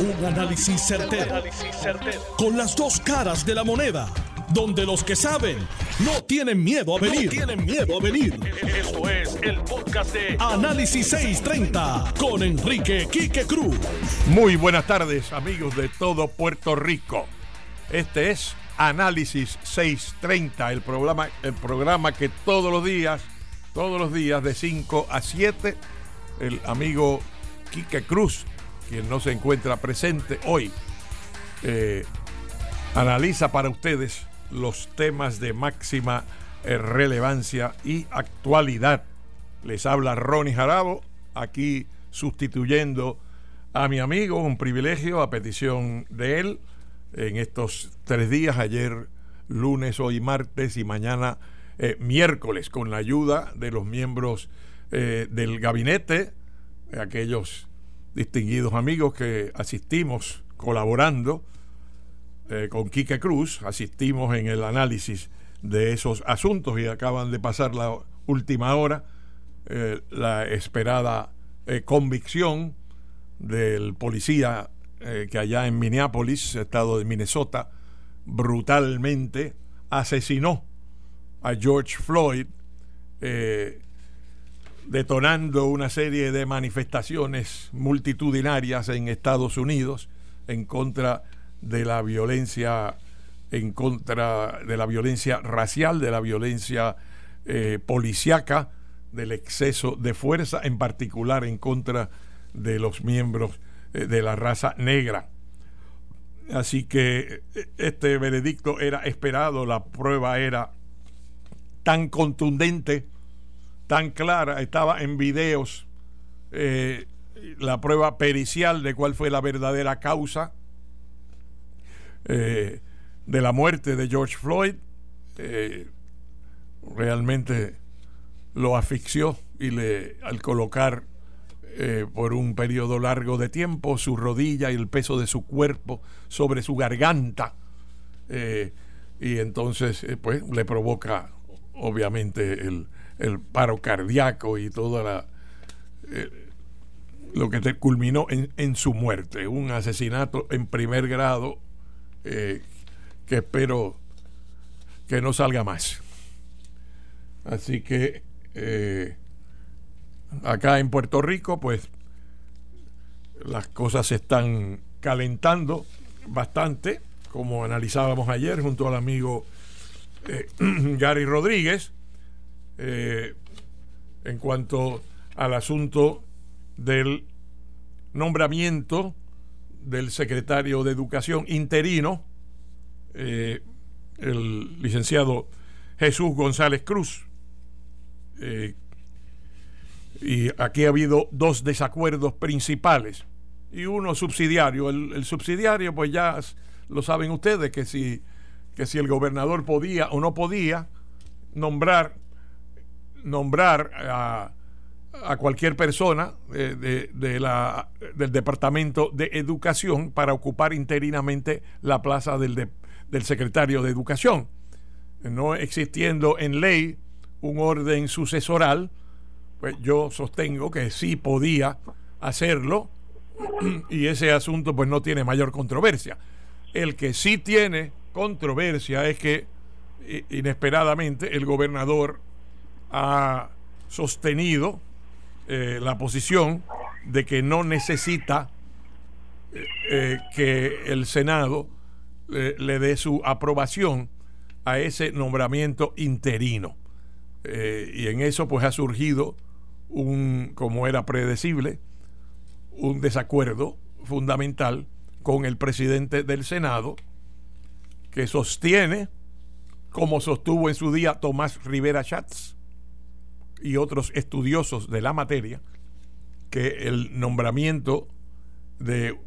Un análisis certero, Con las dos caras de la moneda. Donde los que saben no tienen miedo a venir. tienen miedo a venir. Esto es el podcast de Análisis 630 con Enrique Quique Cruz. Muy buenas tardes, amigos de todo Puerto Rico. Este es Análisis 630, el programa, el programa que todos los días, todos los días de 5 a 7, el amigo Quique Cruz quien no se encuentra presente hoy, eh, analiza para ustedes los temas de máxima eh, relevancia y actualidad. Les habla Ronnie Jarabo, aquí sustituyendo a mi amigo, un privilegio a petición de él en estos tres días, ayer lunes, hoy martes y mañana eh, miércoles, con la ayuda de los miembros del gabinete, aquellos distinguidos amigos que asistimos colaborando eh, con Quique Cruz, asistimos en el análisis de esos asuntos y acaban de pasar la última hora eh, la esperada eh, convicción del policía que allá en Minneapolis, estado de Minnesota, brutalmente asesinó a George Floyd detonando una serie de manifestaciones multitudinarias en Estados Unidos en contra de la violencia en contra de la violencia racial, de la violencia eh, policiaca, del exceso de fuerza, en particular en contra de los miembros eh, de la raza negra. Así que eh, este veredicto era esperado, la prueba era tan contundente tan clara, estaba en videos eh, la prueba pericial de cuál fue la verdadera causa eh, de la muerte de George Floyd. Eh, realmente lo asfixió y le al colocar por un periodo largo de tiempo su rodilla y el peso de su cuerpo sobre su garganta y entonces pues le provoca obviamente el, el paro cardíaco y toda la eh, lo que culminó en, su muerte, un asesinato en primer grado eh, que espero que no salga más. Así que eh, acá en Puerto Rico, pues las cosas se están calentando bastante, como analizábamos ayer junto al amigo Gary Rodríguez. Eh, en cuanto al asunto del nombramiento del secretario de Educación interino, eh, el licenciado Jesús González Cruz. Eh, y aquí ha habido dos desacuerdos principales y uno subsidiario. El, el, subsidiario, pues ya lo saben ustedes, que si, que si el gobernador podía o no podía nombrar nombrar a, cualquier persona de, la, del Departamento de Educación para ocupar interinamente la plaza del, del secretario de Educación. No existiendo en ley un orden sucesoral, pues yo sostengo que sí podía hacerlo y ese asunto pues no tiene mayor controversia. El que sí tiene controversia es que inesperadamente el gobernador ha sostenido eh, la posición de que no necesita eh, eh, que el Senado le dé su aprobación a ese nombramiento interino. y en eso pues ha surgido un, como era predecible, un desacuerdo fundamental con el presidente del Senado que sostiene, como sostuvo en su día Tomás Rivera Schatz, y otros estudiosos de la materia que el nombramiento de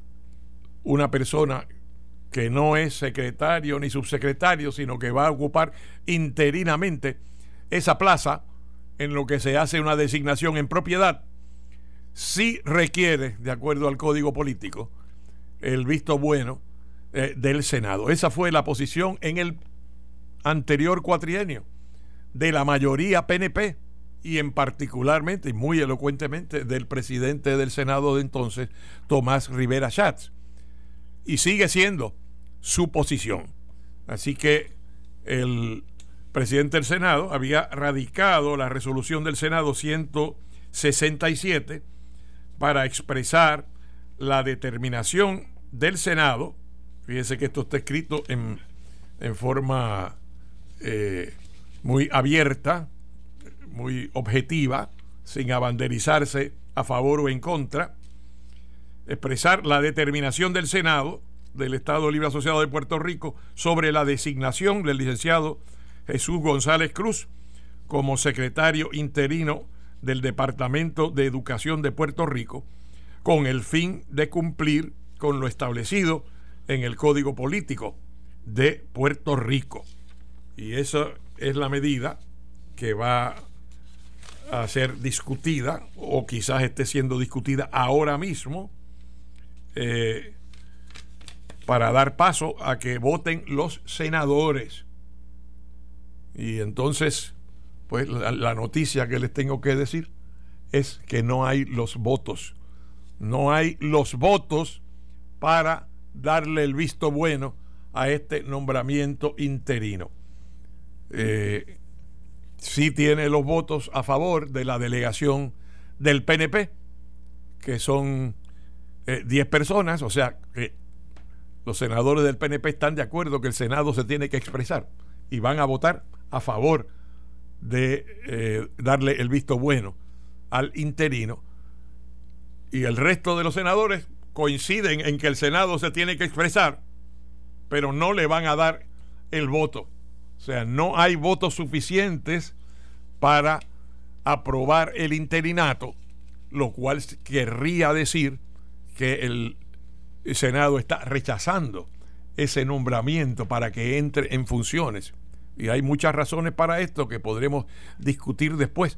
una persona que no es secretario ni subsecretario, sino que va a ocupar interinamente esa plaza en lo que se hace una designación en propiedad, sí requiere, de acuerdo al código político, el visto bueno eh, del Senado. Esa fue la posición en el anterior cuatrienio de la mayoría PNP y en particularmente y muy elocuentemente del presidente del Senado de entonces, Tomás Rivera Schatz. y sigue siendo su posición. Así que el presidente del Senado había radicado la resolución del Senado 167 para expresar la determinación del Senado. Fíjense que esto está escrito en, en forma eh, muy abierta, muy objetiva, sin abanderizarse a favor o en contra. Expresar la determinación del Senado del Estado Libre Asociado de Puerto Rico sobre la designación del licenciado Jesús González Cruz como secretario interino del Departamento de Educación de Puerto Rico con el fin de cumplir con lo establecido en el Código Político de Puerto Rico. Y esa es la medida que va a ser discutida o quizás esté siendo discutida ahora mismo eh, para dar paso a que voten los senadores. Y entonces, pues la, noticia que les tengo que decir es que no hay los votos. No hay los votos para darle el visto bueno a este nombramiento interino. Eh, sí tiene los votos a favor de la delegación del PNP, que son 10 eh, personas, o sea, que los senadores del PNP están de acuerdo que el Senado se tiene que expresar y van a votar a favor de eh, darle el visto bueno al interino. Y el resto de los senadores coinciden en que el Senado se tiene que expresar, pero no le van a dar el voto. O sea, no hay votos suficientes para aprobar el interinato, lo cual querría decir que el Senado está rechazando ese nombramiento para que entre en funciones. Y hay muchas razones para esto que podremos discutir después.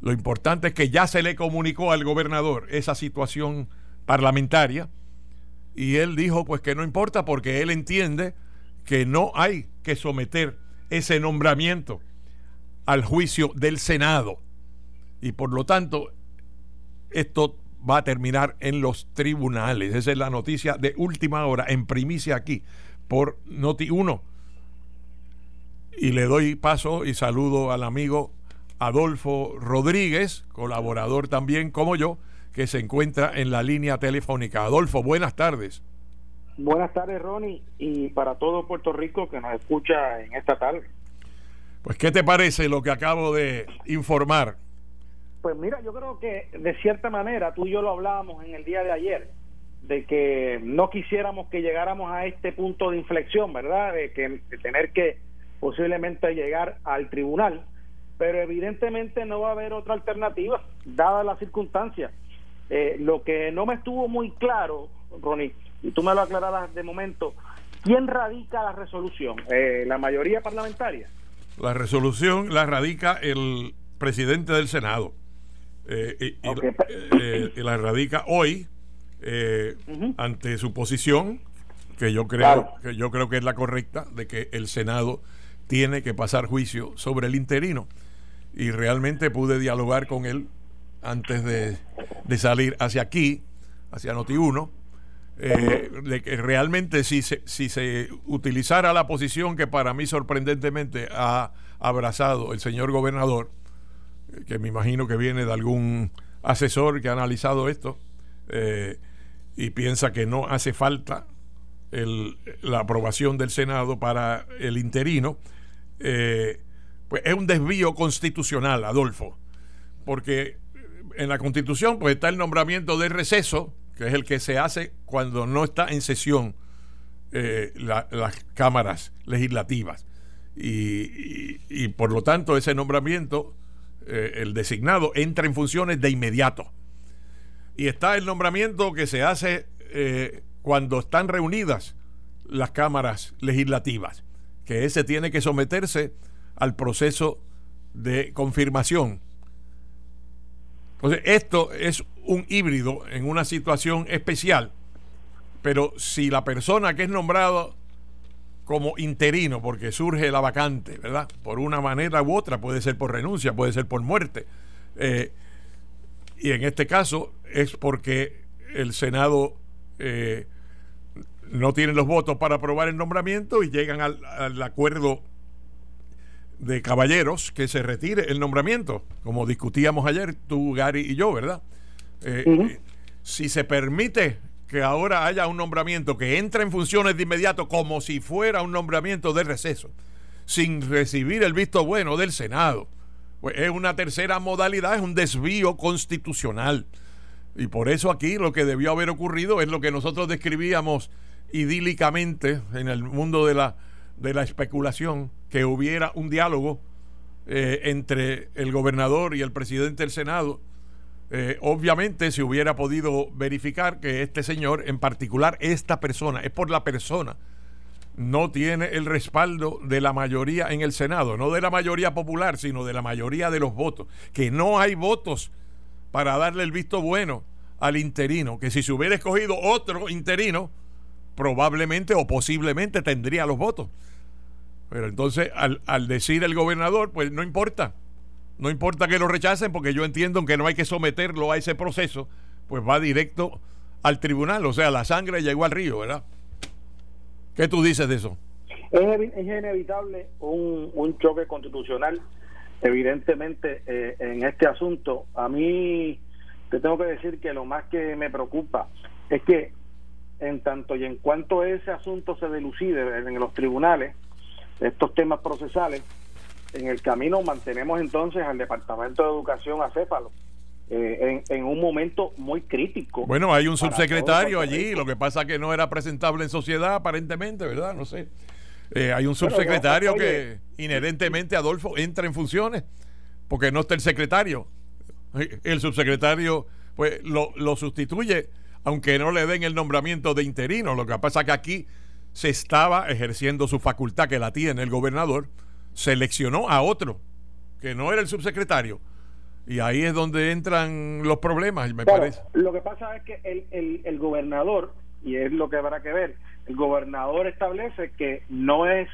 Lo importante es que ya se le comunicó al gobernador esa situación parlamentaria y él dijo pues que no importa porque él entiende que no hay que someter ese nombramiento al juicio del Senado. Y por lo tanto, esto va a terminar en los tribunales. Esa es la noticia de última hora, en primicia aquí, por Noti 1. Y le doy paso y saludo al amigo Adolfo Rodríguez, colaborador también como yo, que se encuentra en la línea telefónica. Adolfo, buenas tardes. Buenas tardes, Ronnie, y para todo Puerto Rico que nos escucha en esta tarde. Pues, ¿qué te parece lo que acabo de informar? Pues mira, yo creo que de cierta manera tú y yo lo hablábamos en el día de ayer, de que no quisiéramos que llegáramos a este punto de inflexión, ¿verdad? De, que, tener que posiblemente llegar al tribunal, pero evidentemente no va a haber otra alternativa, dadas las circunstancias. Eh, lo que no me estuvo muy claro, Ronnie, y tú me lo aclararás de momento, ¿quién radica la resolución? Eh, ¿La mayoría parlamentaria? La resolución la radica el presidente del Senado. Eh, eh, y, la radica hoy ante su posición, que yo creo que yo creo que es la correcta, de que el Senado tiene que pasar juicio sobre el interino. Y realmente pude dialogar con él antes de, salir hacia aquí, hacia Noti 1, de que realmente si se, si se utilizara la posición que para mí sorprendentemente ha abrazado el señor gobernador, que me imagino que viene de algún asesor que ha analizado esto eh, y piensa que no hace falta la aprobación del Senado para el interino, eh, pues es un desvío constitucional, Adolfo, porque en la Constitución pues está el nombramiento de receso, que es el que se hace cuando no está en sesión eh, las cámaras legislativas. y, por lo tanto ese nombramiento eh, el designado entra en funciones de inmediato. Y está el nombramiento que se hace eh, cuando están reunidas las cámaras legislativas, que ese tiene que someterse al proceso de confirmación. Entonces, esto es un híbrido en una situación especial, pero si la persona que es nombrado como interino, porque surge la vacante, ¿verdad? Por una manera u otra, puede ser por renuncia, puede ser por muerte. Eh, y en este caso es porque el Senado eh, no tienen los votos para aprobar el nombramiento y llegan al, acuerdo de caballeros que se retire el nombramiento, como discutíamos ayer tú, Gary y yo, ¿verdad? Eh, si se permite que ahora haya un nombramiento que entre en funciones de inmediato como si fuera un nombramiento de receso, sin recibir el visto bueno del Senado, pues es una tercera modalidad, es un desvío constitucional. Y por eso aquí lo que debió haber ocurrido es lo que nosotros describíamos idílicamente en el mundo de la, de la especulación, que hubiera un diálogo eh, entre el gobernador y el presidente del Senado. Eh, obviamente se hubiera podido verificar que este señor, en particular esta persona, es por la persona, no tiene el respaldo de la mayoría en el Senado, no de la mayoría popular, sino de la mayoría de los votos, que no hay votos para darle el visto bueno al interino, que si se hubiera escogido otro interino, probablemente o posiblemente tendría los votos. Pero entonces, al, al decir el gobernador, pues no importa, no importa que lo rechacen, porque yo entiendo que no hay que someterlo a ese proceso, pues va directo al tribunal, o sea, la sangre llegó al río, ¿verdad? ¿Qué tú dices de eso? Es, inevitable un, un, choque constitucional, evidentemente, eh, en este asunto. A mí te tengo que decir que lo más que me preocupa es que en tanto y en cuanto ese asunto se delucide en los tribunales, estos temas procesales, en el camino mantenemos entonces al Departamento de Educación acéfalo eh, en, un momento muy crítico. Bueno, hay un subsecretario allí, lo que pasa que no era presentable en sociedad aparentemente, ¿verdad? No sé. Eh, hay un subsecretario que inherentemente, Adolfo, entra en funciones, porque no está el secretario. El subsecretario pues lo, lo sustituye, aunque no le den el nombramiento de interino. Lo que pasa que aquí se estaba ejerciendo su facultad que la tiene el gobernador, seleccionó a otro, que no era el subsecretario y ahí es donde entran los problemas, me parece. Lo que pasa es que el, el, gobernador, y es lo que habrá que ver, el gobernador establece que no es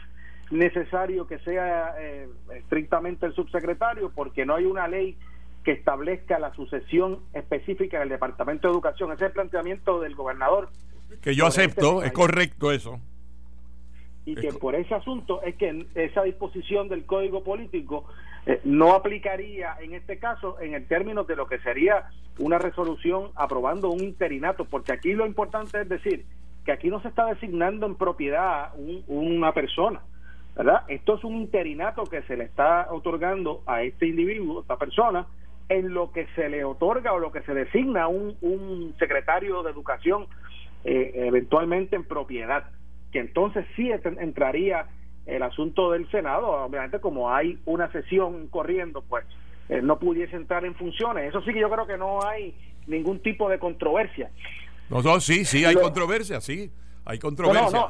necesario que sea eh, estrictamente el subsecretario porque no hay una ley que establezca la sucesión específica del Departamento de Educación. Ese es el planteamiento del gobernador. Que yo acepto, es correcto eso. Y que por ese asunto es que esa disposición del Código Político eh, no aplicaría en este caso en el término de lo que sería una resolución aprobando un interinato, porque aquí lo importante es decir que aquí no se está designando en propiedad una persona, ¿verdad? Esto es un interinato que se le está otorgando a este individuo, a esta persona, en lo que se le otorga o lo que se designa un, un secretario de educación eh, eventualmente en propiedad, que entonces sí entraría el asunto del Senado, obviamente como hay una sesión corriendo, pues eh, no pudiese entrar en funciones. Eso sí que yo creo que no hay ningún tipo de controversia. No, no sí, sí, hay controversia, sí, hay controversia. No,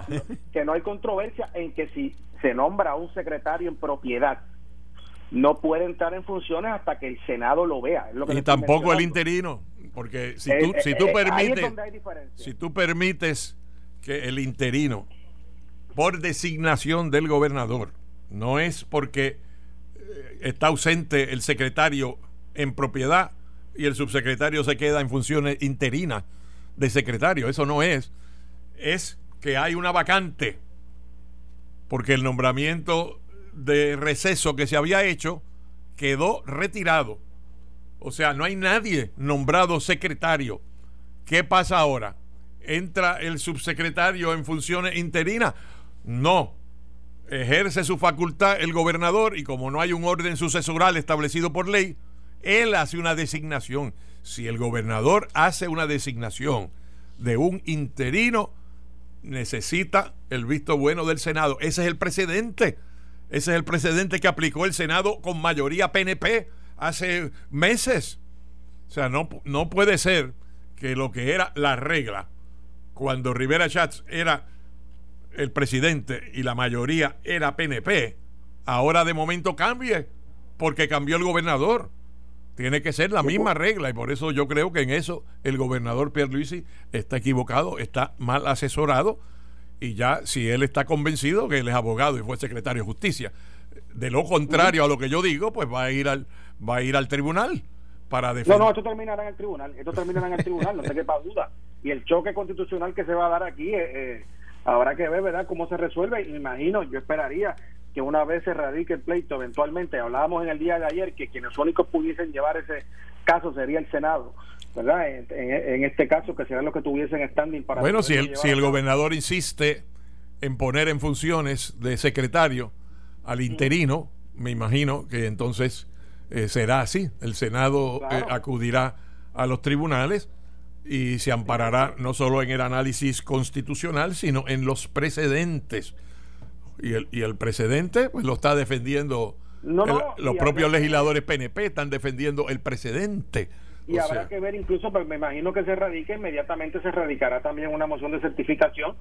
que no hay controversia en que si se nombra un secretario en propiedad, no puede entrar en funciones hasta que el Senado lo vea. y tampoco el interino, porque si tú, si tú permites, si tú permites que el interino por designación del gobernador. No es porque eh, está ausente el secretario en propiedad y el subsecretario se queda en funciones interinas de secretario. Eso no es. Es que hay una vacante. Porque el nombramiento de receso que se había hecho quedó retirado. O sea, no hay nadie nombrado secretario. ¿Qué pasa ahora? ¿Entra el subsecretario en funciones interinas? No. Ejerce su facultad el gobernador y como no hay un orden sucesoral establecido por ley, él hace una designación. Si el gobernador hace una designación de un interino, necesita el visto bueno del Senado. Ese es el precedente. Ese es el precedente que aplicó el Senado con mayoría PNP hace meses. O sea, no, no puede ser que lo que era la regla cuando Rivera Schatz era el presidente y la mayoría era PNP, ahora de momento cambie porque cambió el gobernador. Tiene que ser la misma regla y por eso yo creo que en eso el gobernador Pierluisi está equivocado, está mal asesorado y ya si él está convencido que él es abogado y fue secretario de justicia, de lo contrario a lo que yo digo, pues va a ir al va a ir al tribunal para defender. No, no, esto terminará en el tribunal, esto terminará en el tribunal, no se quepa duda. Y el choque constitucional que se va a dar aquí, eh, eh, habrá que ver, ¿verdad?, cómo se resuelve. Y me imagino, yo esperaría que una vez se radique el pleito, eventualmente, hablábamos en el día de ayer que quienes únicos pudiesen llevar ese caso sería el Senado. ¿verdad? En, este caso, que serán los que tuviesen standing para. Bueno, si el, si el gobernador insiste en poner en funciones de secretario al interino, me imagino que entonces eh, será así. El Senado eh, acudirá a los tribunales y se amparará no solo en el análisis constitucional, sino en los precedentes. Y el, y el precedente pues lo está defendiendo los propios legisladores PNP, están defendiendo el precedente. Y habrá que ver incluso, pues me imagino que se radique, inmediatamente se radicará también una moción de certificación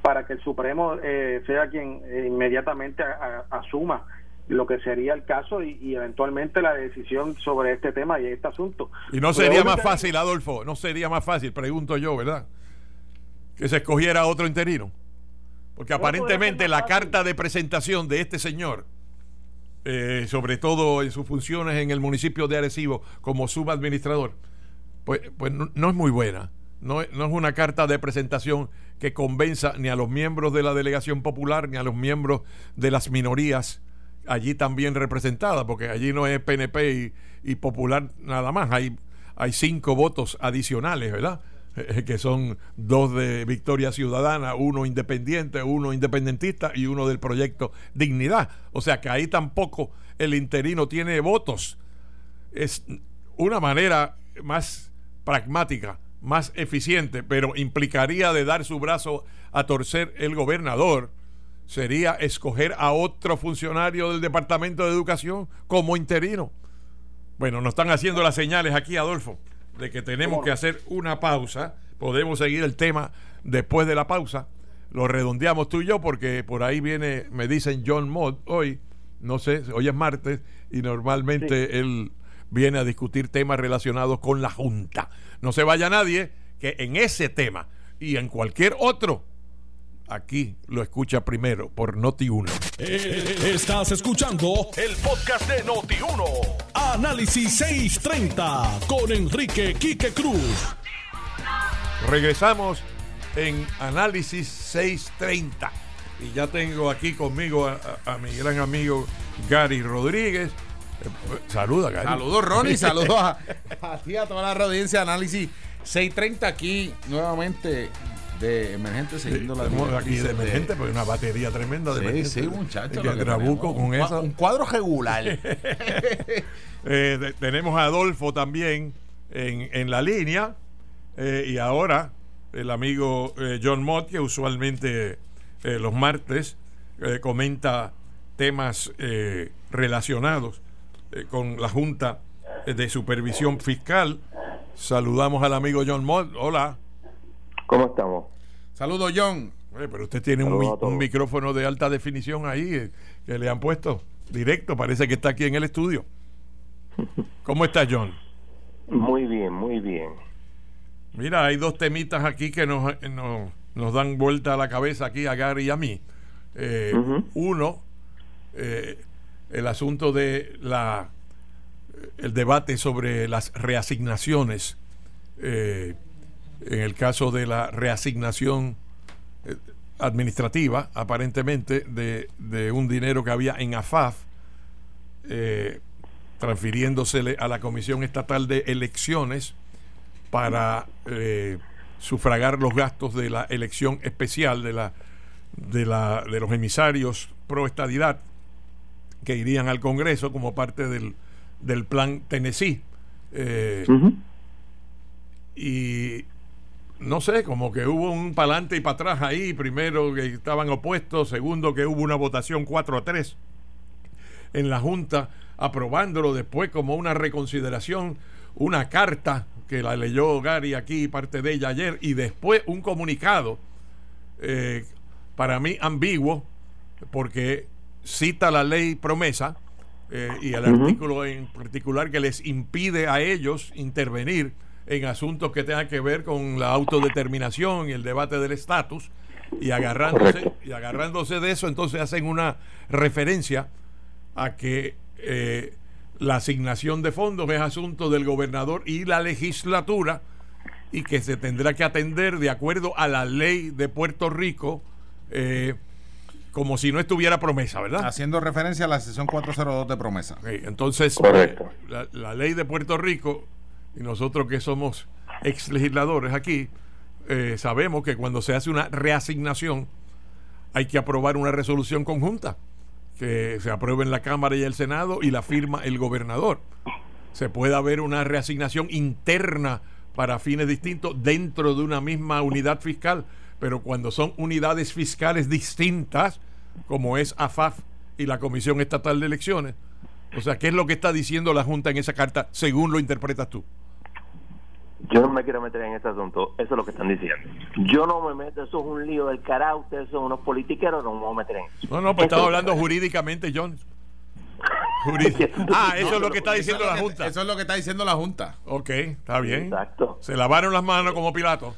para que el Supremo eh, sea quien inmediatamente asuma lo que sería el caso y, eventualmente la decisión sobre este tema y este asunto. Y no sería más fácil, Adolfo, no sería más fácil, pregunto yo, ¿verdad? Que se escogiera otro interino. Porque aparentemente la carta de presentación de este señor, eh, sobre todo en sus funciones en el municipio de Arecibo como subadministrador, pues, pues no, es muy buena. No, no es una carta de presentación que convenza ni a los miembros de la delegación popular ni a los miembros de las minorías allí también representada, porque allí no es PNP y, Popular nada más, hay, hay cinco votos adicionales, ¿verdad? que son dos de Victoria Ciudadana, uno independiente, uno independentista y uno del proyecto Dignidad. O sea que ahí tampoco el interino tiene votos. Es una manera más pragmática, más eficiente, pero implicaría de dar su brazo a torcer el gobernador sería escoger a otro funcionario del Departamento de Educación como interino. Bueno, nos están haciendo las señales aquí, Adolfo, de que tenemos que hacer una pausa. Podemos seguir el tema después de la pausa. Lo redondeamos tú y yo porque por ahí viene, me dicen John Mott hoy, no sé, hoy es martes y normalmente él viene a discutir temas relacionados con la Junta. No se vaya nadie que en ese tema y en cualquier otro aquí lo escucha primero por Noti1. Eh, estás escuchando el podcast de Noti1. Análisis 630 con Enrique Quique Cruz. Regresamos en Análisis 630. Y ya tengo aquí conmigo a, mi gran amigo Gary Rodríguez. Eh, saluda, Gary. Saludos, Ronnie. Saludos a, a ti, a toda la audiencia de Análisis 630 aquí nuevamente de emergente siguiendo la aquí de emergente porque una batería tremenda de sí, emergente. Sí, muchachos. con eso. Un cuadro regular. eh, tenemos a Adolfo también en, en la línea eh, y ahora el amigo eh, John Mott que usualmente eh, los martes comenta temas relacionados con la Junta de Supervisión Fiscal. Saludamos al amigo John Mott. Hola. ¿Cómo estamos? Saludos, John. pero usted tiene un, micrófono de alta definición ahí eh, que le han puesto directo. Parece que está aquí en el estudio. ¿Cómo está, John? Muy bien, muy bien. Mira, hay dos temitas aquí que nos, nos, dan vuelta a la cabeza aquí a Gary y a mí. Eh, uno, eh, el asunto de la el debate sobre las reasignaciones eh, en el caso de la reasignación eh, administrativa, aparentemente, de, un dinero que había en AFAF, eh, transfiriéndosele a la Comisión Estatal de Elecciones para eh, sufragar los gastos de la elección especial de, la, de, la, de los emisarios pro estadidad que irían al Congreso como parte del, del plan Tennessee. Y no sé, como que hubo un palante y para atrás ahí, primero que estaban opuestos, segundo que hubo una votación 4 a 3 en la Junta aprobándolo. Después como una reconsideración, una carta que la leyó Gary aquí, parte de ella ayer, y después un comunicado, eh, para mí ambiguo, porque cita la ley promesa eh, y el artículo en particular que les impide a ellos intervenir en asuntos que tengan que ver con la autodeterminación y el debate del estatus y agarrándose y agarrándose de eso entonces hacen una referencia a que eh, la asignación de fondos es asunto del gobernador y la legislatura y que se tendrá que atender de acuerdo a la ley de Puerto Rico, eh, como si no estuviera promesa, ¿verdad? Haciendo referencia a la sesión 402 de promesa. entonces, Correcto. eh, la, la ley de Puerto Rico, y nosotros que somos ex legisladores aquí, eh, sabemos que cuando se hace una reasignación hay que aprobar una resolución conjunta que se apruebe en la Cámara y el Senado y la firma el gobernador. Se puede haber una reasignación interna para fines distintos dentro de una misma unidad fiscal, pero cuando son unidades fiscales distintas, como es AFAF y la Comisión Estatal de Elecciones, o sea, ¿qué es lo que está diciendo la Junta en esa carta según lo interpretas tú? Yo no me quiero meter en ese asunto, eso es lo que están diciendo. Yo no me meto, eso es un lío del carajo, ustedes son unos politiqueros, no me voy a meter en eso. No, no, pues estamos es- hablando jurídicamente, John. Ah, eso es lo que está diciendo la Junta. Eso es lo que está diciendo la Junta. Ok, está bien. Exacto, Se lavaron las manos como Pilato.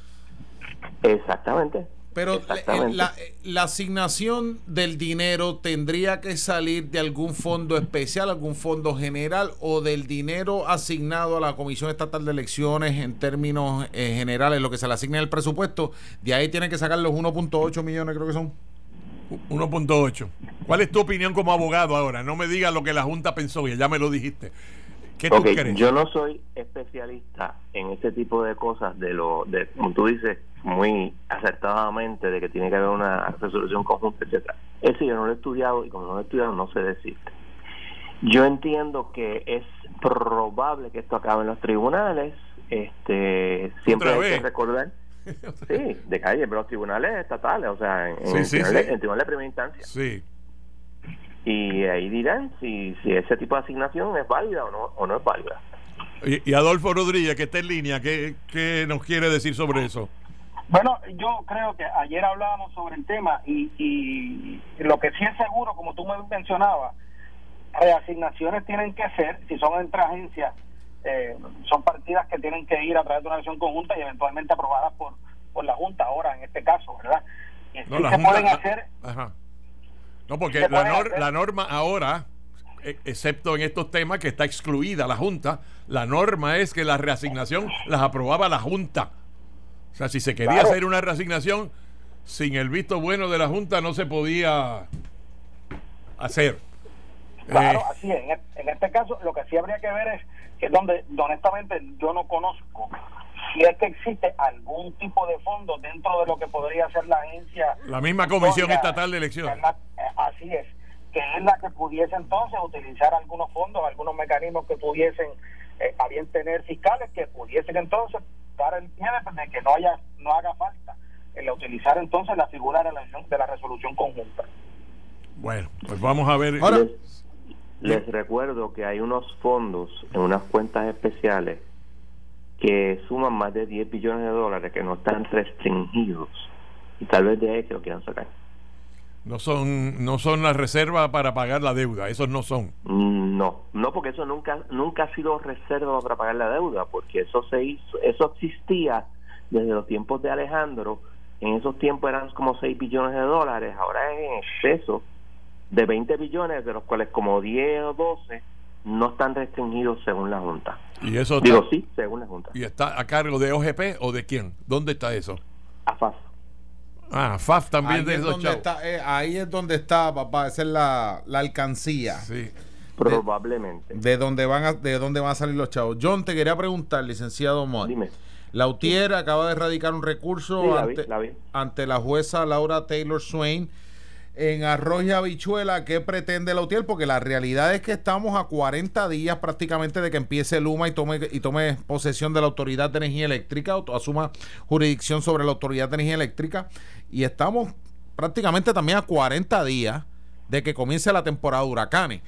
exactamente. Pero Exactamente. la, la asignación del dinero tendría que salir de algún fondo especial, algún fondo general o del dinero asignado a la Comisión Estatal de Elecciones en términos eh, generales, lo que se le asigna en el presupuesto. De ahí tienen que sacar los 1.8 millones, creo que son. 1.8. ¿Cuál es tu opinión como abogado ahora? No me digas lo que la Junta pensó, ya me lo dijiste. ¿Qué tú Ok, crees? yo no soy especialista en ese tipo de cosas, de lo, de, como tú dices, muy acertadamente, de que tiene que haber una resolución conjunta, etcétera. Eso yo no lo he estudiado y como no lo he estudiado no sé decirte. Yo entiendo que es probable que esto acabe en los tribunales. Este, siempre ¿Otra hay que recordar. Sí, de calle, pero los tribunales estatales, o sea, en, en Sí, el sí, tribunal, sí. en tribunal de primera instancia. Sí. Y ahí dirán si, si ese tipo de asignación es válida o no, o no es válida. Y, y Adolfo Rodríguez, que está en línea, ¿qué, ¿qué nos quiere decir sobre eso? Bueno, yo creo que ayer hablábamos sobre el tema y, y lo que sí es seguro, como tú me mencionabas, reasignaciones tienen que ser, si son entre agencias, eh, son partidas que tienen que ir a través de una acción conjunta y eventualmente aprobadas por, por la Junta, ahora en este caso, ¿verdad? Y No, se Junta- pueden hacer, Ajá. No, porque la, nor- la norma ahora, e- excepto en estos temas que está excluida la Junta, la norma es que la reasignación las aprobaba la Junta. O sea, si se quería Claro. hacer una reasignación sin el visto bueno de la Junta, no se podía hacer. Claro, Eh, así es. En, e- en este caso, lo que sí habría que ver es que donde, honestamente, yo no conozco si es que existe algún tipo de fondo dentro de lo que podría ser la agencia. La misma Comisión Estatal de Elecciones. que es la- eh, así es. Que es la que pudiese entonces utilizar algunos fondos, algunos mecanismos que pudiesen eh, a bien tener fiscales, que pudiesen entonces dar el pie de, de que no haya no haga falta el utilizar entonces la figura de la, de la resolución conjunta. bueno, pues vamos a ver. Ahora- Les, les recuerdo que hay unos fondos en unas cuentas especiales que suman más de 10 billones de dólares que no están restringidos y tal vez de ahí que lo quieran sacar. No son, no son las reservas para pagar la deuda, esos no son. No, no porque eso nunca nunca ha sido reserva para pagar la deuda, porque eso se hizo, eso existía desde los tiempos de Alejandro. En esos tiempos eran como 6 billones de dólares, ahora es en exceso de 20 billones, de los cuales como 10 o 12 no están restringidos según la Junta. Y eso está, Digo sí, según la Junta. y está a cargo de OGP o de quién? ¿Dónde está eso? AFAS. Ah, FAF también Ahí de es, esos donde chavos. está, eh, ahí es donde está, papá. Esa es la, la alcancía. Sí. Probablemente. De donde van a, de dónde van a salir los chavos. John, te quería preguntar, licenciado Mott. Dime. Lautier acaba de erradicar un recurso Sí, la vi, ante, la vi. ante la jueza Laura Taylor Swain en arroz y habichuela. ¿Qué pretende Lautier? Porque la realidad es que estamos a 40 días prácticamente de que empiece Luma y tome, y tome posesión de la Autoridad de Energía Eléctrica, o asuma jurisdicción sobre la Autoridad de Energía Eléctrica. Y estamos prácticamente también a 40 días de que comience la temporada de huracanes.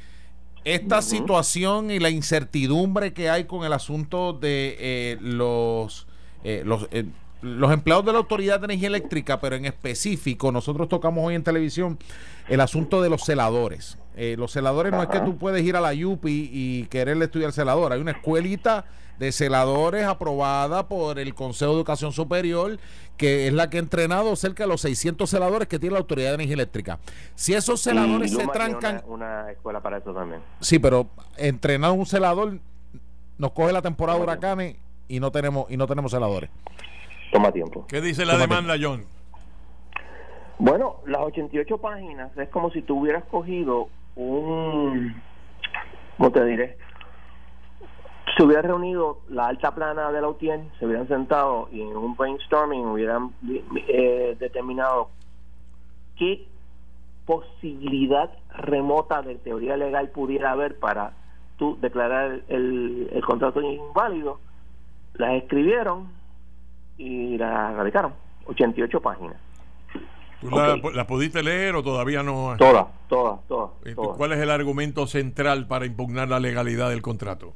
Esta situación y la incertidumbre que hay con el asunto de eh, los, eh, los, eh, los empleados de la Autoridad de Energía Eléctrica, pero en específico, nosotros tocamos hoy en televisión el asunto de los celadores. Eh, los celadores no es que tú puedes ir a la YUPI y quererle estudiar celador. Hay una escuelita de celadores aprobada por el Consejo de Educación Superior, que es la que ha entrenado cerca de los 600 celadores que tiene la Autoridad de Energía Eléctrica. Si esos celadores se trancan... Una, una escuela para eso también. Sí, pero entrenar un celador nos coge la temporada de huracanes y no tenemos y no tenemos celadores. Toma tiempo. ¿Qué dice la demanda, John? Bueno, las 88 páginas es como si tú hubieras cogido un, ¿cómo te diré? Se hubiera reunido la alta plana de la UTIEN, se hubieran sentado y en un brainstorming hubieran eh, determinado qué posibilidad remota de teoría legal pudiera haber para tú declarar el, el contrato inválido, las escribieron y las radicaron, 88 páginas. ¿Tú la, pudiste leer o todavía no? Todas, todas, todas. ¿Cuál es el argumento central para impugnar la legalidad del contrato?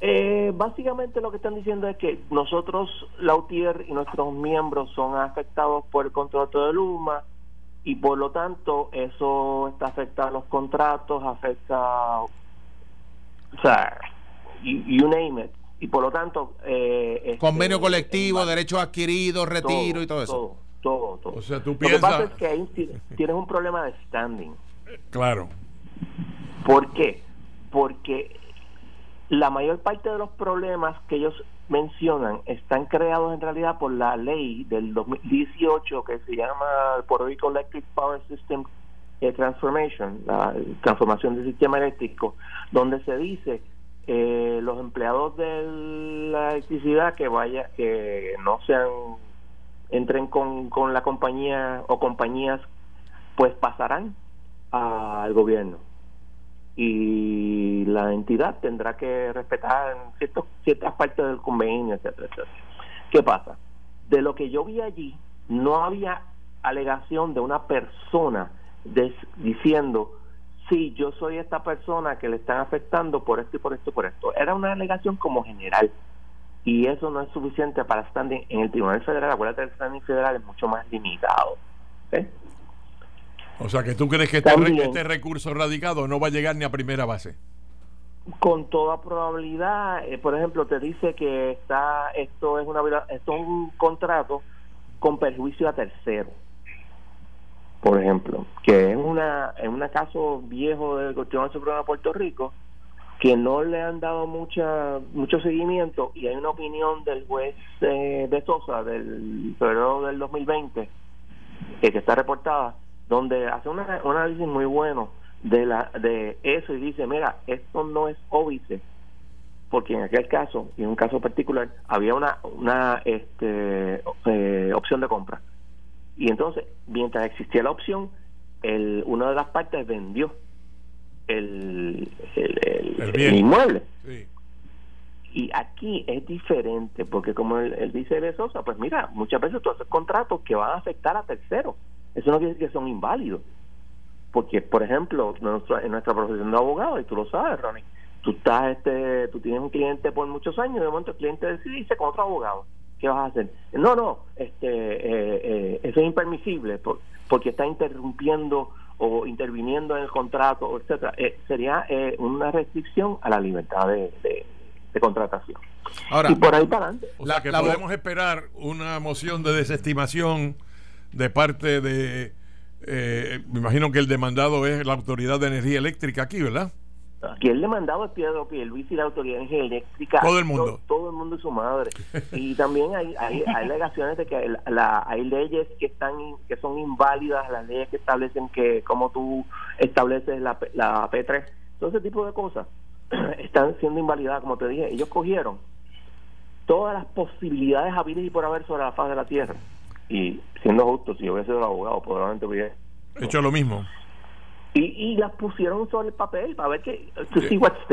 Eh, básicamente lo que están diciendo es que nosotros, la UTIER y nuestros miembros son afectados por el contrato de Luma y por lo tanto eso está afecta a los contratos, afecta, o sea, you, name it. Y por lo tanto... Eh, este, Convenio colectivo, derechos adquiridos, retiro y todo eso. Todo, todo, O sea, tú piensas... Lo que pasa es que ahí tienes un problema de standing. Claro. ¿Por qué? Porque la mayor parte de los problemas que ellos mencionan están creados en realidad por la ley del 2018 que se llama Puerto Rico Electric Power System eh, Transformation, la transformación del sistema eléctrico, donde se dice eh, los empleados de la electricidad que vaya que no sean entren con, con la compañía o compañías pues pasarán al gobierno y la entidad tendrá que respetar ciertos, ciertas partes del convenio, etcétera, etcétera. ¿Qué pasa? De lo que yo vi allí, no había alegación de una persona diciendo, sí, yo soy esta persona que le están afectando por esto y por esto y por esto. Era una alegación como general. Y eso no es suficiente para standing en el Tribunal Federal. Acuérdate, el standing federal es mucho más limitado. ¿eh? O sea que tú crees que este, este, recurso radicado no va a llegar ni a primera base. Con toda probabilidad, eh, por ejemplo, te dice que está esto es una esto es un contrato con perjuicio a tercero. Por ejemplo, que es una en un caso viejo del Tribunal Supremo de Puerto Rico que no le han dado mucha mucho seguimiento y hay una opinión del juez eh, de Sosa del febrero del 2020 eh, que está reportada donde hace un análisis muy bueno de la de eso y dice, mira, esto no es óbice, porque en aquel caso, y en un caso particular, había una, una este, eh, opción de compra. Y entonces, mientras existía la opción, el, una de las partes vendió el, el, inmueble. Y aquí es diferente, porque como él, dice de Sosa, pues mira, muchas veces tú haces contratos que van a afectar a terceros eso no quiere decir que son inválidos. Porque, por ejemplo, en nuestra profesión de abogado, y tú lo sabes, Ronnie, tú estás este tú tienes un cliente por muchos años y de momento el cliente decide irse con otro abogado qué vas a hacer no no este eh, eh, eso es impermisible porque está interrumpiendo o interviniendo en el contrato etcétera eh, sería una restricción a la libertad de, de, contratación. Ahora, y por ahí para adelante. O sea que podemos esperar una moción de desestimación de parte de, eh, me imagino que el demandado es la Autoridad de Energía Eléctrica aquí, ¿verdad? Aquí el demandado es Pedro Luis y la Autoridad Eléctrica. Todo el mundo. Todo, el mundo y su madre. y también hay, hay, alegaciones de que la, hay leyes que están que son inválidas, las leyes que establecen que como tú estableces la, la P3, todo ese tipo de cosas están siendo invalidadas, como te dije. Ellos cogieron todas las posibilidades habidas y por haber sobre la faz de la Tierra y siendo justo, si yo hubiese sido abogado, probablemente hubiera hecho lo mismo. Y, y las pusieron sobre el papel para ver qué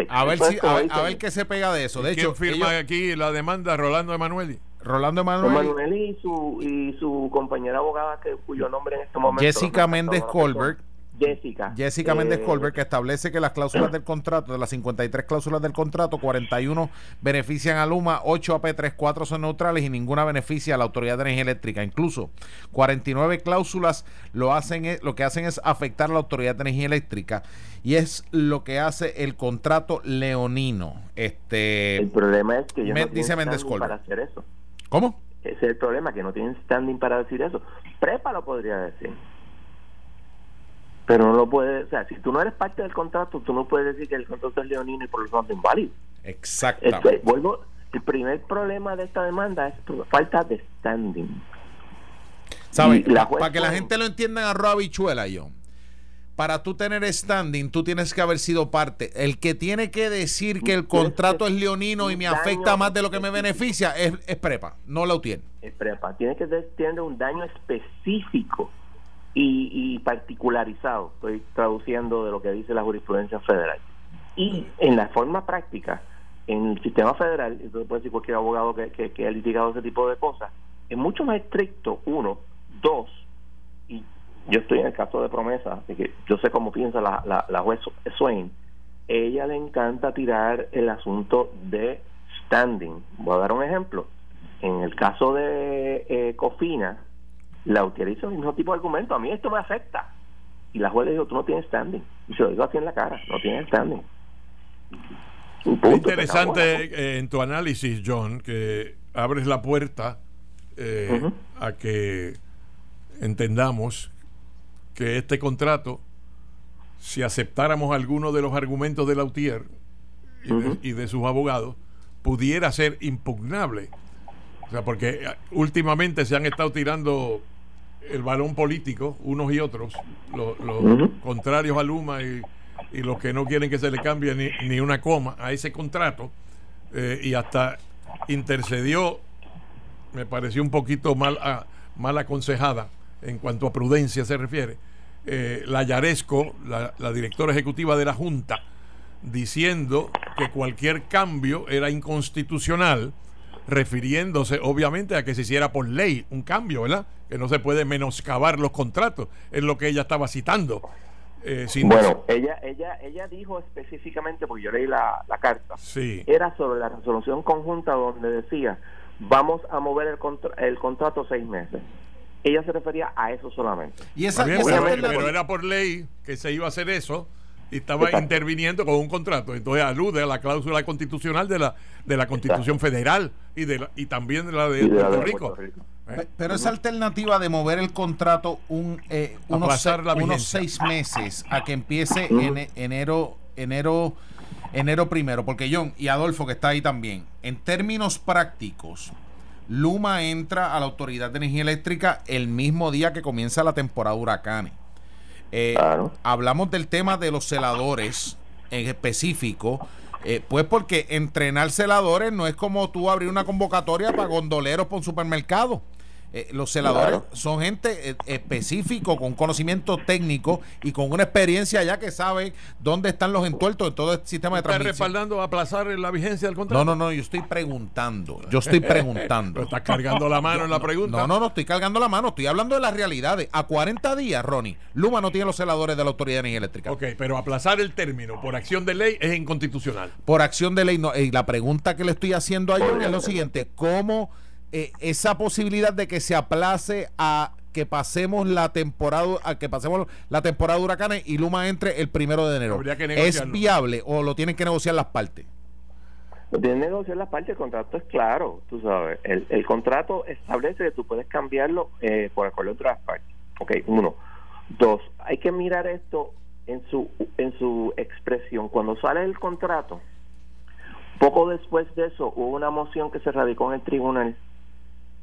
A ver, si, a, ver, qué se pega de eso. De ¿Quién firma aquí la demanda? Rolando Emanueli. Rolando Emanueli. y su, y su compañera abogada, que, cuyo nombre en este momento. Jessica Méndez Colbert Jessica. Jessica Méndez eh, Colbert, que establece que las cláusulas del contrato, de las 53 cláusulas del contrato, 41 benefician a Luma, 8 a P3, 4 son neutrales y ninguna beneficia a la Autoridad de Energía Eléctrica. Incluso 49 cláusulas lo, hacen, lo que hacen es afectar a la Autoridad de Energía Eléctrica y es lo que hace el contrato leonino. Este, el problema es que yo no dice Méndez Colbert. para hacer eso. ¿Cómo? Ese es el problema, que no tienen standing para decir eso. Prepa lo podría decir pero no lo puede, o sea, si tú no eres parte del contrato, tú no puedes decir que el contrato es leonino y por lo tanto inválido. Exacto. vuelvo, El primer problema de esta demanda es falta de standing. ¿Sabes? Para que la gente lo entienda en arroba bichuela, John para tú tener standing, tú tienes que haber sido parte. El que tiene que decir que el contrato es leonino y me afecta más de lo que me beneficia es, prepa, no la tiene. Es prepa, tiene que tener un daño específico y, particularizado. Estoy traduciendo de lo que dice la jurisprudencia federal. Y en la forma práctica, en el sistema federal, y puede decir cualquier abogado que, que, que ha litigado ese tipo de cosas, es mucho más estricto, uno, dos, y yo estoy en el caso de promesa, así que yo sé cómo piensa la, la, la juez Swain. Ella le encanta tirar el asunto de standing. Voy a dar un ejemplo. En el caso de eh, Cofina, la utiliza el mismo tipo de argumento. A mí esto me afecta. Y la juez le dijo, tú no tienes standing. Y se lo digo así en la cara, no tienes standing. interesante eh, en tu análisis, John, que abres la puerta eh, a que entendamos que este contrato, si aceptáramos alguno de los argumentos de Lautier y, de, sus abogados, pudiera ser impugnable. O sea, porque eh, últimamente se han estado tirando el balón político, unos y otros, los, contrarios a Luma y, los que no quieren que se le cambie ni, ni una coma a ese contrato, eh, y hasta intercedió, me pareció un poquito mal, mal aconsejada en cuanto a prudencia se refiere, eh, la Yaresco, la, directora ejecutiva de la Junta, diciendo que cualquier cambio era inconstitucional, refiriéndose obviamente a que se hiciera por ley un cambio, ¿verdad? Que no se puede menoscabar los contratos, es lo que ella estaba citando. Eh, bueno, ella, ella, ella dijo específicamente, porque yo leí la, carta, sí. era sobre la resolución conjunta donde decía, vamos a mover el, el contrato seis meses ella se refería a eso solamente. Y esa, pero, era por ley que se iba a hacer eso y estaba interviniendo con un contrato. Entonces alude a la cláusula constitucional de la de la Constitución Federal y de y también de la de, Puerto, Rico. Pero esa alternativa de mover el contrato un, eh, unos, seis meses a que empiece en enero enero enero primero, porque John y Adolfo que está ahí también, en términos prácticos, Luma entra a la Autoridad de Energía Eléctrica el mismo día que comienza la temporada de huracanes. Eh, hablamos del tema de los celadores en específico. Eh, pues porque entrenar celadores no es como tú abrir una convocatoria para gondoleros por un supermercado. Eh, los celadores son gente eh, específico, con conocimiento técnico y con una experiencia ya que sabe dónde están los entuertos en todo el sistema de transmisión. ¿Estás respaldando aplazar la vigencia del contrato? No, no, no, yo estoy preguntando. Yo estoy preguntando. estás cargando la mano en la pregunta. No, no, no, estoy cargando la mano. Estoy hablando de las realidades. A 40 días, Ronnie, Luma no tiene los celadores de la Autoridad de Energía Eléctrica. Ok, pero aplazar el término por acción de ley es inconstitucional. Por acción de ley no. Y la pregunta que le estoy haciendo a John es lo siguiente. ¿Cómo eh, esa posibilidad de que se aplace a que pasemos la temporada a que pasemos la temporada de huracanes y Luma entre el primero de enero. ¿Es viable o lo tienen que negociar las partes? Lo tienen que negociar las partes, el contrato es claro, tú sabes. El, contrato establece que tú puedes cambiarlo eh, por acuerdo de otras partes. Ok, uno. Dos, hay que mirar esto en su, en su expresión. Cuando sale el contrato, poco después de eso hubo una moción que se radicó en el tribunal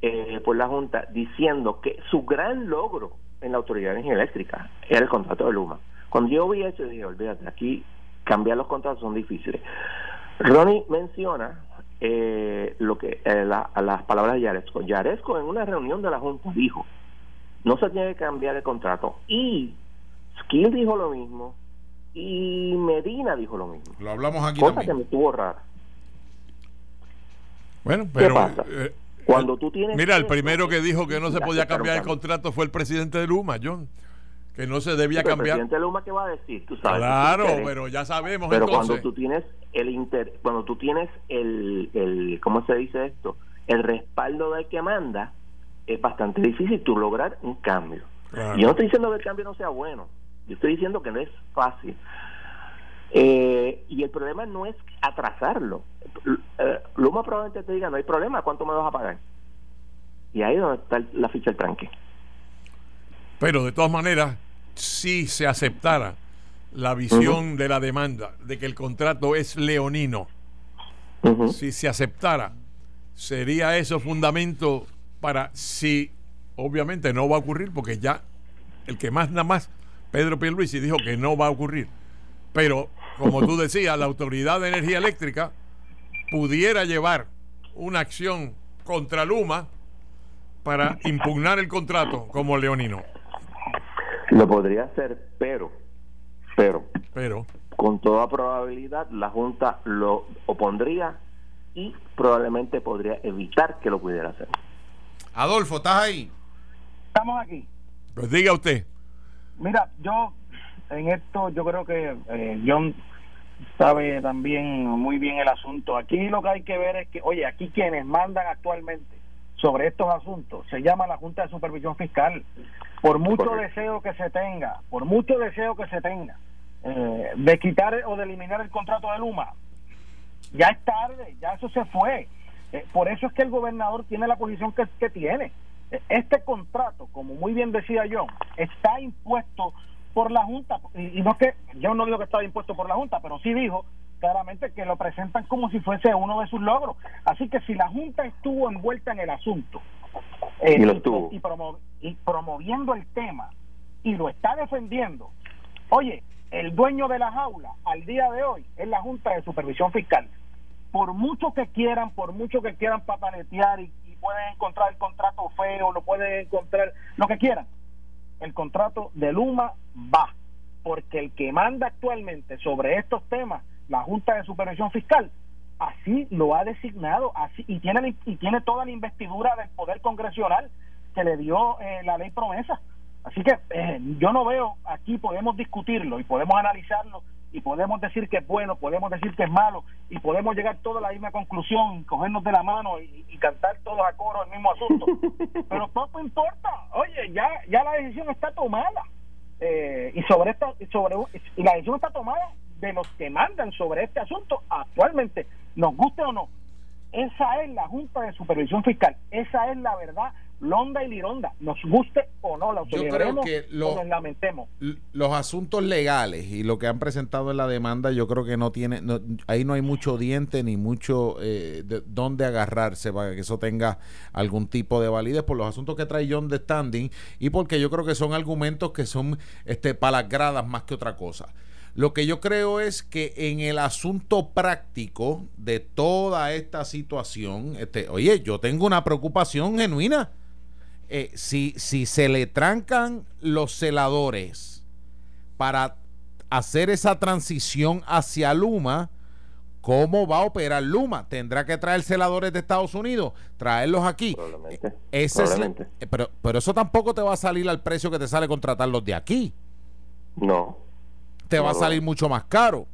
eh, por la Junta diciendo que su gran logro en la Autoridad de Energía Eléctrica era el contrato de Luma. Cuando yo vi eso, dije, olvídate, aquí cambiar los contratos son difíciles. Ronnie menciona eh, lo que eh, las palabras de Yaresco. Yaresco en una reunión de la Junta dijo, no se tiene que cambiar el contrato. Y Skill dijo lo mismo y Medina dijo lo mismo. Lo hablamos aquí Cosa que me estuvo rara. Bueno, pero cuando tú tienes. Mira, el primero que dijo que no se podía cambiar el contrato fue el presidente de Luma, John. Que no se debía cambiar. El presidente de Luma, ¿qué va a decir? ¿Tú sabes, claro, pero ya sabemos. Pero cuando tú tienes el inter, cuando tú tienes el, el, ¿cómo se dice esto? El respaldo del que manda, es bastante difícil tú lograr un cambio. Yo no estoy diciendo que el cambio no sea bueno. Yo estoy diciendo que no es fácil. Eh, y el problema no es atrasarlo. Eh, Luma probablemente te diga, no hay problema, ¿cuánto me vas a pagar? Y ahí es donde está la ficha del tranque. Pero de todas maneras, si se aceptara la visión de la demanda de que el contrato es leonino, si se aceptara, ¿sería eso fundamento para si obviamente no va a ocurrir porque ya el que más nada más Pedro Pierluisi dijo que no va a ocurrir. Pero como tú decías, la Autoridad de Energía Eléctrica pudiera llevar una acción contra Luma para impugnar el contrato como leonino. Lo podría hacer, pero, pero, pero, con toda probabilidad la Junta lo opondría y probablemente podría evitar que lo pudiera hacer. Adolfo, ¿estás ahí? Estamos aquí. Pues diga usted. Mira, yo en esto yo creo que eh, John sabe también muy bien el asunto. Aquí lo que hay que ver es que, oye, aquí quienes mandan actualmente sobre estos asuntos se llama la Junta de Supervisión Fiscal. Por mucho deseo que se tenga, por mucho deseo que se tenga eh, de quitar o de eliminar el contrato de Luma, ya es tarde, ya eso se fue. Eh, por eso es que el gobernador tiene la posición que, que tiene. Eh, este contrato, como muy bien decía John, está impuesto por la Junta, y, no que yo no digo que estaba impuesto por la Junta, pero sí dijo claramente que lo presentan como si fuese uno de sus logros. Así que si la Junta estuvo envuelta en el asunto y, y, promoviendo el tema y lo está defendiendo, oye, el dueño de la jaula al día de hoy es la Junta de Supervisión Fiscal. Por mucho que quieran, por mucho que quieran pataletear y, y pueden encontrar el contrato feo, lo pueden encontrar lo que quieran, el contrato de Luma va, porque el que manda actualmente sobre estos temas, la Junta de Supervisión Fiscal, así lo ha designado, así y tiene y tiene toda la investidura del poder congresional que le dio eh, la ley promesa. Así que eh, yo no veo aquí podemos discutirlo y podemos analizarlo y podemos decir que es bueno, podemos decir que es malo y podemos llegar todos a la misma conclusión, cogernos de la mano y, cantar todos a coro el mismo asunto. Pero poco importa, oye, ya ya la decisión está tomada eh, y sobre esta sobre y la decisión está tomada de los que mandan sobre este asunto actualmente, nos guste o no. Esa es la Junta de Supervisión Fiscal, esa es la verdad londa y lironda, nos guste o no, la Yo creo que lo, lamentemos. Los asuntos legales y lo que han presentado en la demanda, yo creo que no tiene, ahí no hay mucho diente ni mucho eh, de dónde agarrarse para que eso tenga algún tipo de validez por los asuntos que trae John de Standing y porque yo creo que son argumentos que son este, palagradas más que otra cosa. Lo que yo creo es que en el asunto práctico de toda esta situación, este, oye, yo tengo una preocupación genuina eh, si, si se le trancan los celadores para hacer esa transición hacia Luma, ¿cómo va a operar Luma? ¿Tendrá que traer celadores de Estados Unidos? ¿Traerlos aquí? Probablemente. Ese eh, pero, pero eso tampoco te va a salir al precio que te sale contratarlos de aquí. No. Te va a salir mucho más caro.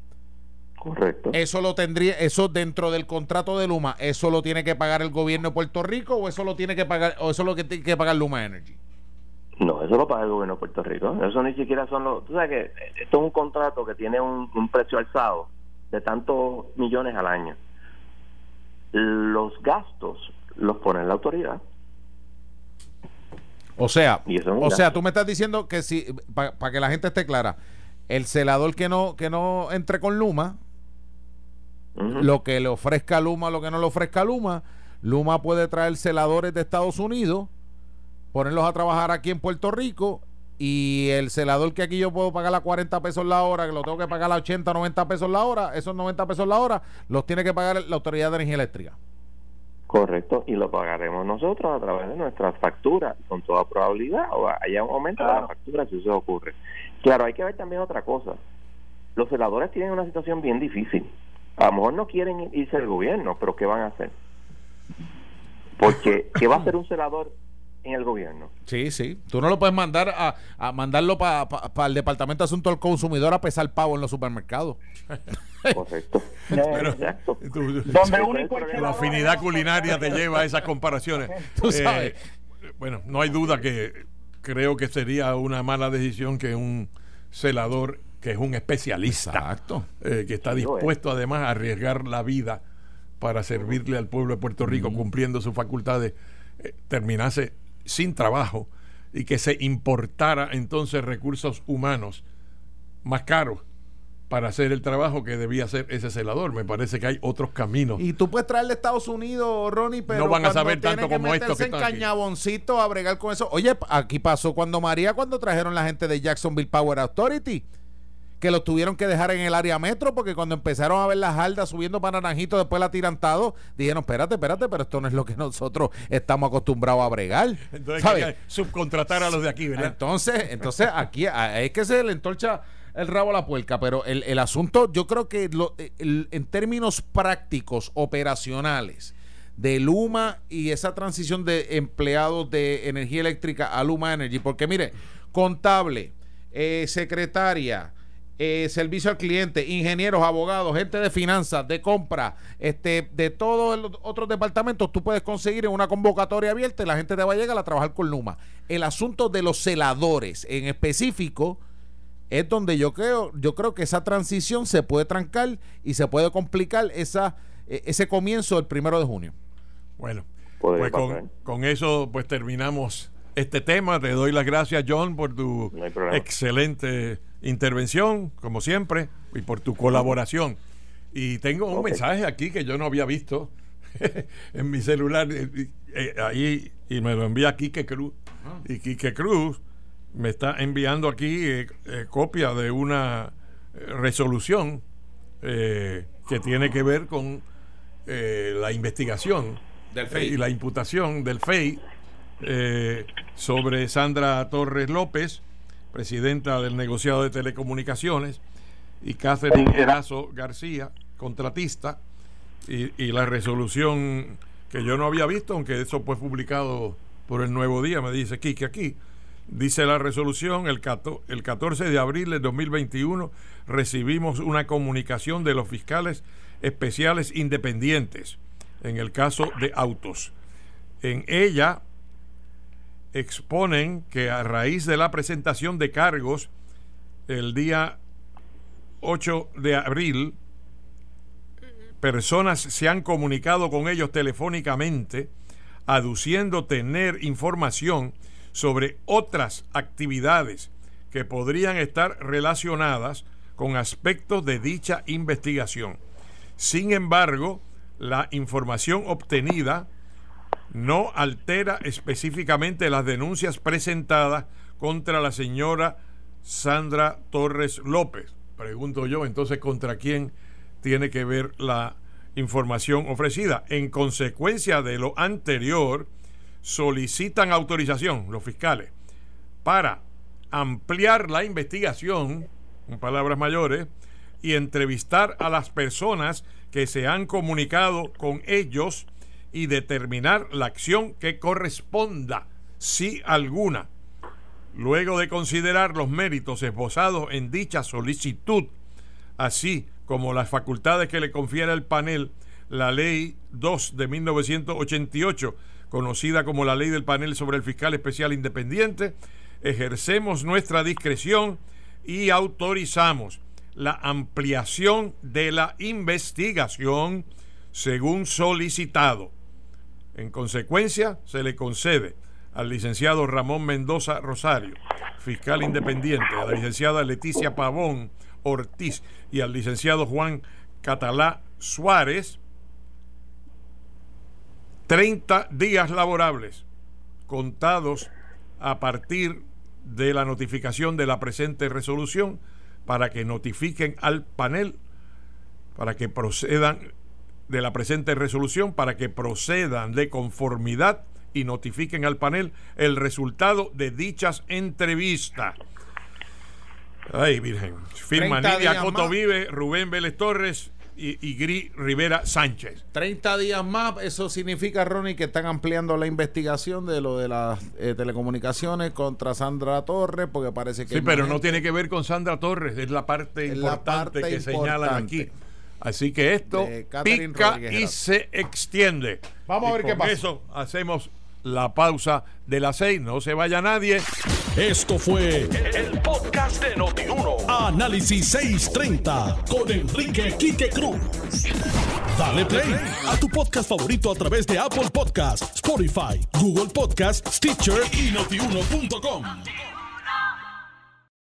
Correcto. Eso lo tendría, eso dentro del contrato de Luma, eso lo tiene que pagar el gobierno de Puerto Rico o eso lo tiene que pagar, o eso lo que tiene que pagar Luma Energy. No, eso lo paga el gobierno de Puerto Rico. Eso ni siquiera son los. Tú sabes que esto es un contrato que tiene un, precio alzado de tantos millones al año. Los gastos los pone la autoridad. O sea, o sea, tú me estás diciendo que si, para que la gente esté clara, el celador que no, que no entre con Luma, lo que le ofrezca Luma, lo que no le ofrezca Luma. Luma puede traer celadores de Estados Unidos, ponerlos a trabajar aquí en Puerto Rico y el celador que aquí yo puedo pagar a 40 pesos la hora, que lo tengo que pagar a 80, 90 pesos la hora, esos 90 pesos la hora los tiene que pagar la Autoridad de Energía Eléctrica. Correcto, y lo pagaremos nosotros a través de nuestras facturas, con toda probabilidad, o haya un aumento de la factura si eso ocurre. Claro, hay que ver también otra cosa. Los celadores tienen una situación bien difícil a lo mejor no quieren irse al gobierno, pero ¿qué van a hacer? Porque, ¿qué va a hacer un celador en el gobierno? Sí, sí. Tú no lo puedes mandar a, a mandarlo para el Departamento de Asuntos del Consumidor a pesar pavo en los supermercados. Correcto. Exacto. Donde la afinidad culinaria te lleva a esas comparaciones. Tú sabes. Eh, bueno, no hay duda que creo que sería una mala decisión que un celador que es un especialista, eh, que está dispuesto además a arriesgar la vida para servirle al pueblo de Puerto Rico cumpliendo sus facultades, eh, terminase sin trabajo y que se importara entonces recursos humanos más caros para hacer el trabajo que debía hacer ese celador. Me parece que hay otros caminos. Y tú puedes traerle a Estados Unidos, Ronnie, pero no van a saber tanto como esto que en cañaboncito a bregar con eso. Oye, aquí pasó cuando María, cuando trajeron la gente de Jacksonville Power Authority, que los tuvieron que dejar en el área metro porque cuando empezaron a ver las haldas subiendo para Naranjito, después la tirantado, dijeron, espérate, espérate, pero esto no es lo que nosotros estamos acostumbrados a bregar. Entonces hay que subcontratar a los de aquí, ¿verdad? Entonces, entonces aquí es que se le entorcha el rabo a la puerca, pero el, el asunto, yo creo que lo, en términos prácticos, operacionales, de Luma y esa transición de empleados de energía eléctrica a Luma Energy, porque mire, contable, eh, secretaria, eh, servicio al cliente, ingenieros, abogados, gente de finanzas, de compra, este, de todos los otros departamentos, tú puedes conseguir en una convocatoria abierta y la gente te va a llegar a trabajar con Luma. El asunto de los celadores en específico es donde yo creo, yo creo que esa transición se puede trancar y se puede complicar esa, e, ese comienzo del primero de junio. Bueno, pues con, eso pues terminamos este tema. Te doy las gracias, John, por tu excelente intervención, como siempre, y por tu colaboración. Y tengo un mensaje aquí que yo no había visto en mi celular, eh, eh, ahí, y me lo envía Quique Cruz. Ah. Y Quique Cruz me está enviando aquí eh, eh, copia de una eh, resolución que tiene que ver con la investigación del FEI. y la imputación del FEI sobre Sandra Torres López, presidenta del negociado de telecomunicaciones, y Catherine Erazo García, contratista, y, y la resolución que yo no había visto, aunque eso fue publicado por el Nuevo Día, me dice Kike aquí Dice la resolución, el, el 14 de abril de 2021 recibimos una comunicación de los fiscales especiales independientes en el caso de autos. En ella exponen que a raíz de la presentación de cargos el día 8 de abril, personas se han comunicado con ellos telefónicamente aduciendo tener información sobre otras actividades que podrían estar relacionadas con aspectos de dicha investigación. Sin embargo, la información obtenida no altera específicamente las denuncias presentadas contra la señora Sandra Torres López. Pregunto yo, entonces, ¿contra quién tiene que ver la información ofrecida? En consecuencia de lo anterior, solicitan autorización, los fiscales, para ampliar la investigación, en palabras mayores, y entrevistar a las personas que se han comunicado con ellos y determinar la acción que corresponda, si alguna. Luego de considerar los méritos esbozados en dicha solicitud, así como las facultades que le confiere el panel la Ley 2 de 1988, conocida como la ley del panel sobre el fiscal especial independiente, ejercemos nuestra discreción y autorizamos la ampliación de la investigación según solicitado. En consecuencia, se le concede al licenciado Ramón Mendoza Rosario, fiscal independiente, a la licenciada Leticia Pavón Ortiz y al licenciado Juan Catalá Suárez 30 días laborables contados a partir de la notificación de la presente resolución para que notifiquen al panel, para que procedan de la presente resolución, para que procedan de conformidad y notifiquen al panel el resultado de dichas entrevistas. Ay, Virgen. Firma Nidia Coto Vive, Rubén Vélez Torres y, Gris Rivera Sánchez. 30 días más, eso significa, Ronnie, que están ampliando la investigación de lo de las eh, telecomunicaciones contra Sandra Torres, porque parece que... Sí, pero no tiene que ver con Sandra Torres, es la parte importante que señalan aquí. Así que esto pica y se extiende. Vamos a ver qué pasa. eso hacemos la pausa de las seis. No se vaya nadie. Esto fue el, podcast de Notiuno. Análisis 630 con Enrique Quique Cruz. Dale play a tu podcast favorito a través de Apple Podcasts, Spotify, Google Podcasts, Stitcher y notiuno.com.